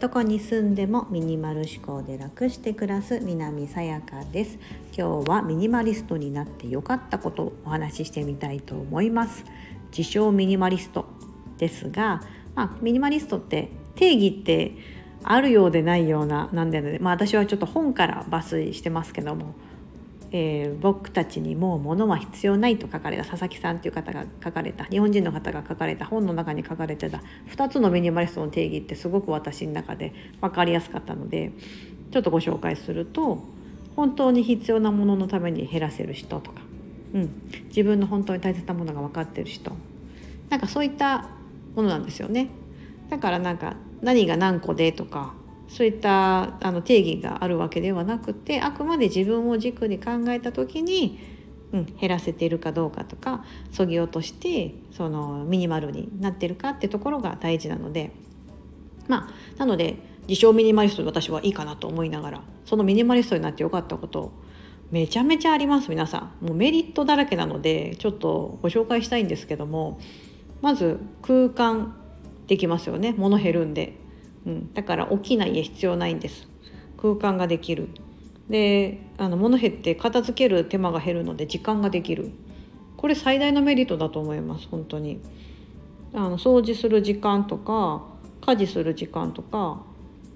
どこに住んでもミニマル思考で楽して暮らす南さやかです。今日はミニマリストになって良かったことをお話ししてみたいと思います。自称ミニマリストですが、まあ、ミニマリストって定義ってあるようでないようななんで、まあ、私はちょっと本から抜粋してますけどもえー、僕たちにもう物は必要ないと書かれた佐々木さんという方が書かれた日本人の方が書かれた本の中に書かれてた2つのミニマリストの定義ってすごく私の中で分かりやすかったのでちょっとご紹介すると本当に必要なもののために減らせる人とか、うん、自分の本当に大切なものが分かってる人なんかそういったものなんですよね。だからなんか何が何個でとかそういったあの定義があるわけではなくてあくまで自分を軸に考えた時に、うん、減らせているかどうかとかそぎ落としてそのミニマルになってるかってところが大事なのでまあなので自称ミニマリストで私はいいかなと思いながらそのミニマリストになってよかったことめちゃめちゃあります皆さん。もうメリットだらけなのでちょっとご紹介したいんですけどもまず空間できますよね。物減るんで。うん、だから大きな家必要ないんです。空間ができる。であの物減って片付ける手間が減るので時間ができる。これ最大のメリットだと思います本当に。あの掃除する時間とか家事する時間とか、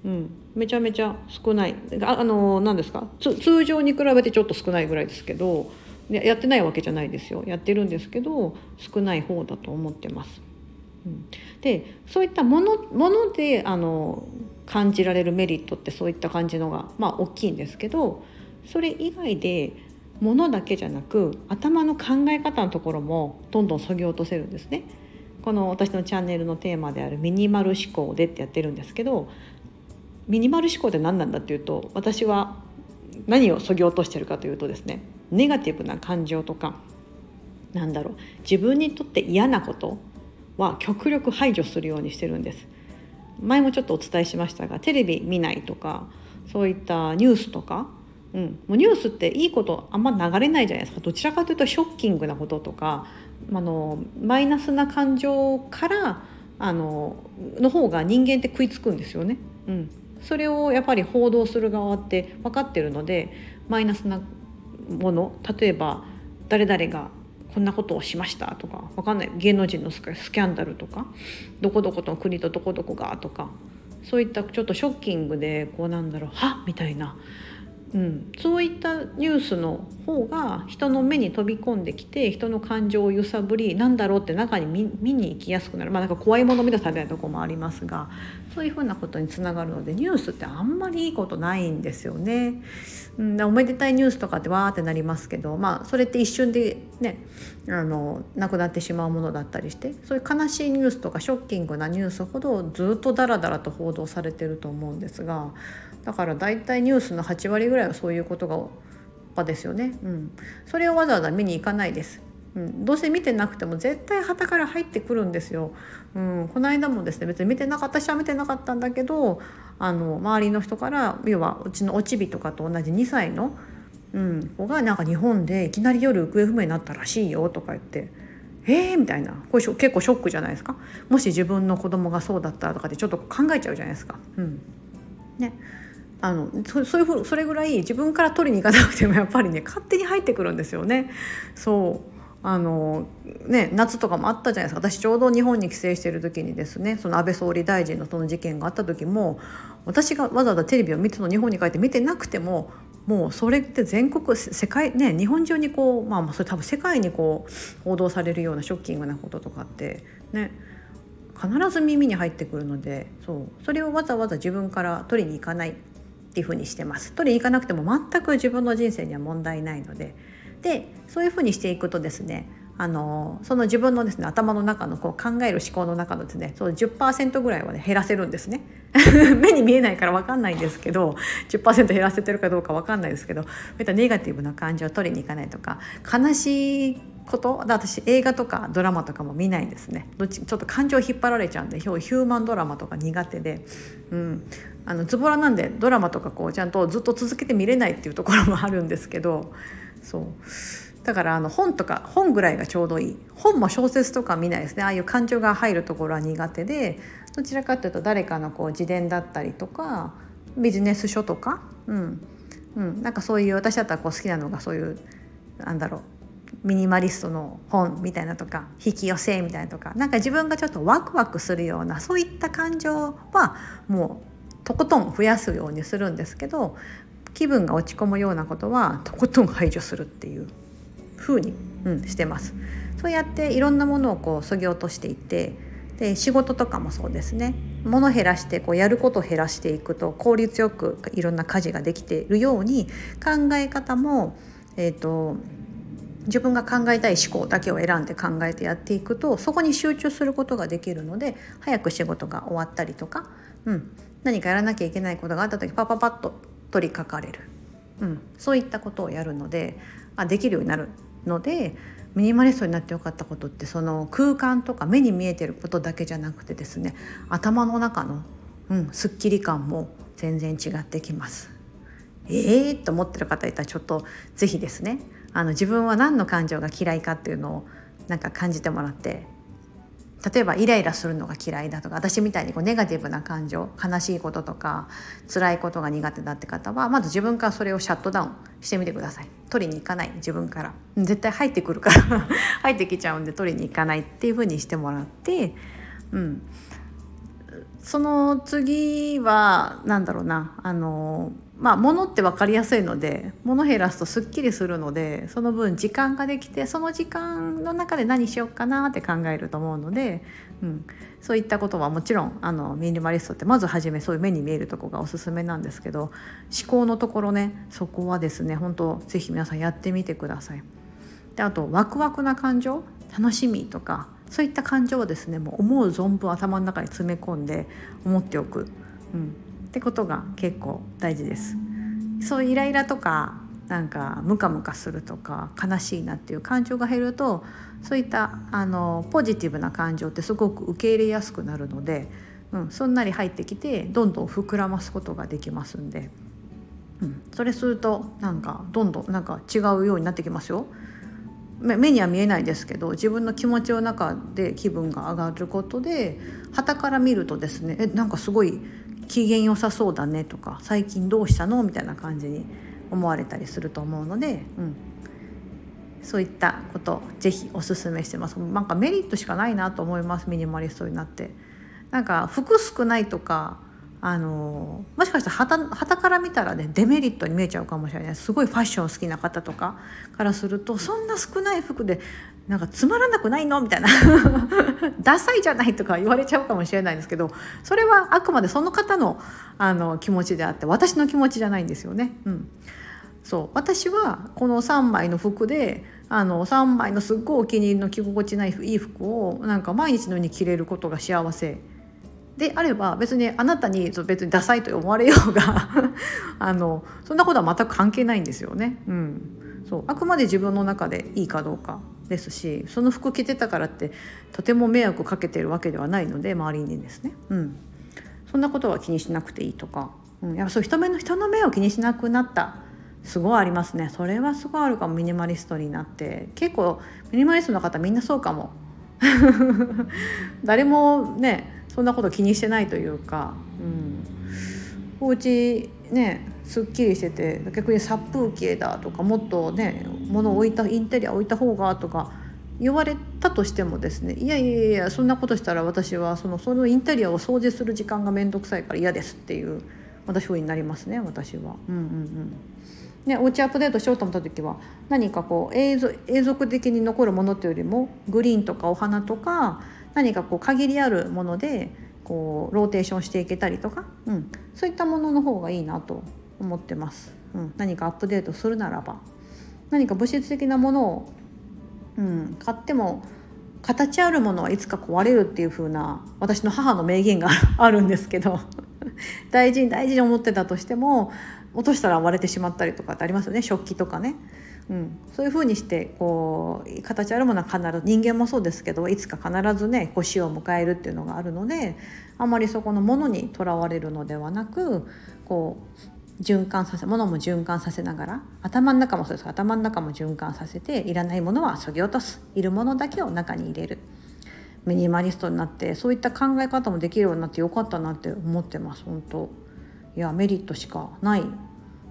うん、めちゃめちゃ少ない。ああの何ですか？通常に比べてちょっと少ないぐらいですけどやってないわけじゃないですよ。やってるんですけど少ない方だと思ってます。でそういったものものであの感じられるメリットってそういった感じのがまあ大きいんですけどそれ以外でものだけじゃなく頭の考え方のところもどんどんそぎ落とせるんですね。この私のチャンネルのテーマであるミニマル思考でってやってるんですけどミニマル思考って何なんだっていうと私は何をそぎ落としてるかというとですねネガティブな感情とかなんだろう自分にとって嫌なことは極力排除するようにしてるんです。前もちょっとお伝えしましたがテレビ見ないとかそういったニュースとか、うん、もうニュースっていいことあんま流れないじゃないですか。どちらかというとショッキングなこととかあのマイナスな感情からあのの方が人間って食いつくんですよね。うん、それをやっぱり報道する側って分かってるのでマイナスなもの例えば誰々がこんなことをしましたとかわかんない。芸能人のスキャンダルとかどこどこと国とどこどこがとかそういったちょっとショッキングでこうなんだろうはっみたいな。うん、そういったニュースの方が人の目に飛び込んできて人の感情を揺さぶりなんだろうって中に見見に行きやすくなるまあなんか怖いもの見たされないとこもありますがそういうふうなことにつながるのでニュースってあんまりいいことないんですよね。うん、おめでたいニュースとかってわーってなりますけどまあそれって一瞬でねあのなくなってしまうものだったりしてそういう悲しいニュースとかショッキングなニュースほどずっとダラダラと報道されてると思うんですがだから大体ニュースの8割ぐらいぐらいはそういうことが場ですよね、うん、それをわざわざ見に行かないです。うん、どうせ見てなくても絶対旗から入ってくるんですよ。うん、この間もですね別に見てなかった私は見てなかったんだけどあの周りの人から要はうちのおちびとかと同じ2歳の、うん、子がなんか日本でいきなり夜行方不明になったらしいよとか言って。えー、みたいな。これ結構ショックじゃないですか。もし自分の子供がそうだったらとかってちょっと考えちゃうじゃないですか。うん。ね、あのそういうふうそれぐらい自分から取りに行かなくてもやっぱりね勝手に入ってくるんですよね。そう。あのね、夏とかもあったじゃないですか。私ちょうど日本に帰省してる時にですねその安倍総理大臣のその事件があった時も私がわざわざテレビを見ての日本に帰って見てなくてももうそれって全国世界ね日本中にこうまあそれ多分世界にこう報道されるようなショッキングなこととかってね必ず耳に入ってくるのでそう。それをわざわざ自分から取りに行かない。っていうふうにしてます。取りに行かなくても全く自分の人生には問題ないので。でそういうふうにしていくとですねあのその自分のですね頭の中のこう考える思考の中のですねその10%ぐらいはね減らせるんですね。目に見えないから分かんないんですけど10%減らせてるかどうか分かんないですけどそういったネガティブな感情を取りに行かないとか悲しいこと私映画とかドラマとかも見ないんですね。どっちちょっと感情引っ張られちゃうんでヒューマンドラマとか苦手で、うん、あのズボラなんでドラマとかこうちゃんとずっと続けて見れないっていうところもあるんですけどそう。だからあの本とか本ぐらいがちょうどいい。本も小説とか見ないですね。ああいう感情が入るところは苦手でどちらかというと誰かのこう自伝だったりとかビジネス書とか、うんうん、なんかそういう私だったらこう好きなのがそういうなんだろうミニマリストの本みたいなとか引き寄せみたいなとかなんか自分がちょっとワクワクするようなそういった感情はもうとことん増やすようにするんですけど気分が落ち込むようなことはとことん排除するっていう。風に、うん、してます。そうやっていろんなものをこう削ぎ落としていってで仕事とかもそうですね。物減らしてこうやることを減らしていくと効率よくいろんな家事ができているように考え方も、えーと、自分が考えたい思考だけを選んで考えてやっていくとそこに集中することができるので早く仕事が終わったりとか、うん、何かやらなきゃいけないことがあった時パパパッと取りかかれる、うん、そういったことをやるのであできるようになる。のでミニマリストになってよかったことってその空間とか目に見えてることだけじゃなくてですね頭の中の、うん、すっきり感も全然違ってきます。えーと思ってる方いたらちょっと是非ですねあの自分は何の感情が嫌いかっていうのをなんか感じてもらって例えばイライラするのが嫌いだとか私みたいにこうネガティブな感情悲しいこととか辛いことが苦手だって方はまず自分からそれをシャットダウンしてみてください。取りに行かない自分から。絶対入ってくるから。入ってきちゃうんで取りに行かないっていうふうにしてもらってうん。その次は何だろうなあのまあ物って分かりやすいので物減らすとすっきりするのでその分時間ができてその時間の中で何しようかなって考えると思うので、うん、そういったことはもちろんあのミニマリストってまず初めそういう目に見えるとこがおすすめなんですけど思考のところねそこはですね本当是非皆さんやってみてください。であとワクワクな感情楽しみとかそういった感情をですねもう思う存分頭の中に詰め込んで思っておく。うんってことが結構大事です。そうイライラとかなんかムカムカするとか悲しいなっていう感情が減るとそういったあのポジティブな感情ってすごく受け入れやすくなるので、うん、すんなり入ってきてどんどん膨らますことができますんで、うん、それするとなんかどんどんなんか違うようになってきますよ。目には見えないですけど自分の気持ちの中で気分が上がることで旗から見るとですねえなんかすごい機嫌良さそうだねとか最近どうしたのみたいな感じに思われたりすると思うので、うん、そういったことぜひおすすめしてます。なんかメリットしかないなと思います。ミニマリストになって。なんか服少ないとかあのもしかしたらはたから見たらねデメリットに見えちゃうかもしれない。すごいファッション好きな方とかからするとそんな少ない服でなんかつまらなくないの？みたいな。ダサいじゃないとか言われちゃうかもしれないんですけどそれはあくまでその方のあの気持ちであって私の気持ちじゃないんですよね。うん、そう。私はこの3枚の服であの3枚のすっごいお気に入りの着心地ないいい服をなんか毎日のように着れることが幸せ。であれば別にあなたに別にダサいと思われようが あのそんなことは全く関係ないんですよね。うん、そう。あくまで自分の中でいいかどうかですしその服着てたからってとても迷惑かけてるわけではないので周りにですね、うん、そんなことは気にしなくていいとか、うん、やっぱそう人目の人の目を気にしなくなった。すごいありますね。それはすごいあるかも。ミニマリストになって。結構ミニマリストの方みんなそうかも。誰もねそんなこと気にしてないというか、うん、お家ねすっきりしてて逆に殺風景だとかもっとね物を置いたインテリア置いた方がとか言われたとしてもですねいやいやいやそんなことしたら私はそのそのインテリアを掃除する時間が面倒くさいから嫌ですっていう私風になりますね私は。うんうんうんね、お家アップデートしようと思った時は何かこう永続的に残るものというよりもグリーンとかお花とか何かこう限りあるものでこうローテーションしていけたりとか、うん、そういったものの方がいいなと思ってます、うん、何かアップデートするならば。何か物質的なものを、うん、買っても形あるものはいつか壊れるっていう風な私の母の名言が あるんですけど 大事に大事に思ってたとしても落としたら割れてしまったりとかってありますよね。食器とかね。うん、そういうふうにしてこう形あるものは必ず人間もそうですけどいつか必ずねこう死を迎えるっていうのがあるのであまりそこのものにとらわれるのではなくこう循環させ物も循環させながら頭の中もそうです。頭の中も循環させていらないものはそぎ落とす。いるものだけを中に入れる。ミニマリストになってそういった考え方もできるようになってよかったなって思ってます本当。いやメリットしかない。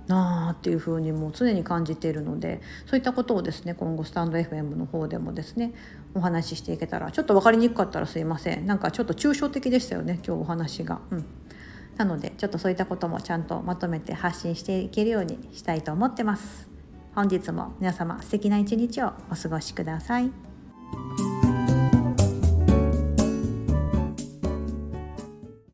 なあっていうふうにもう常に感じているのでそういったことをですね今後スタンド FM の方でもですねお話ししていけたらちょっと分かりにくかったらすいませんなんかちょっと抽象的でしたよね今日お話が。うんなのでちょっとそういったこともちゃんとまとめて発信していけるようにしたいと思ってます。本日も皆様素敵な一日をお過ごしください。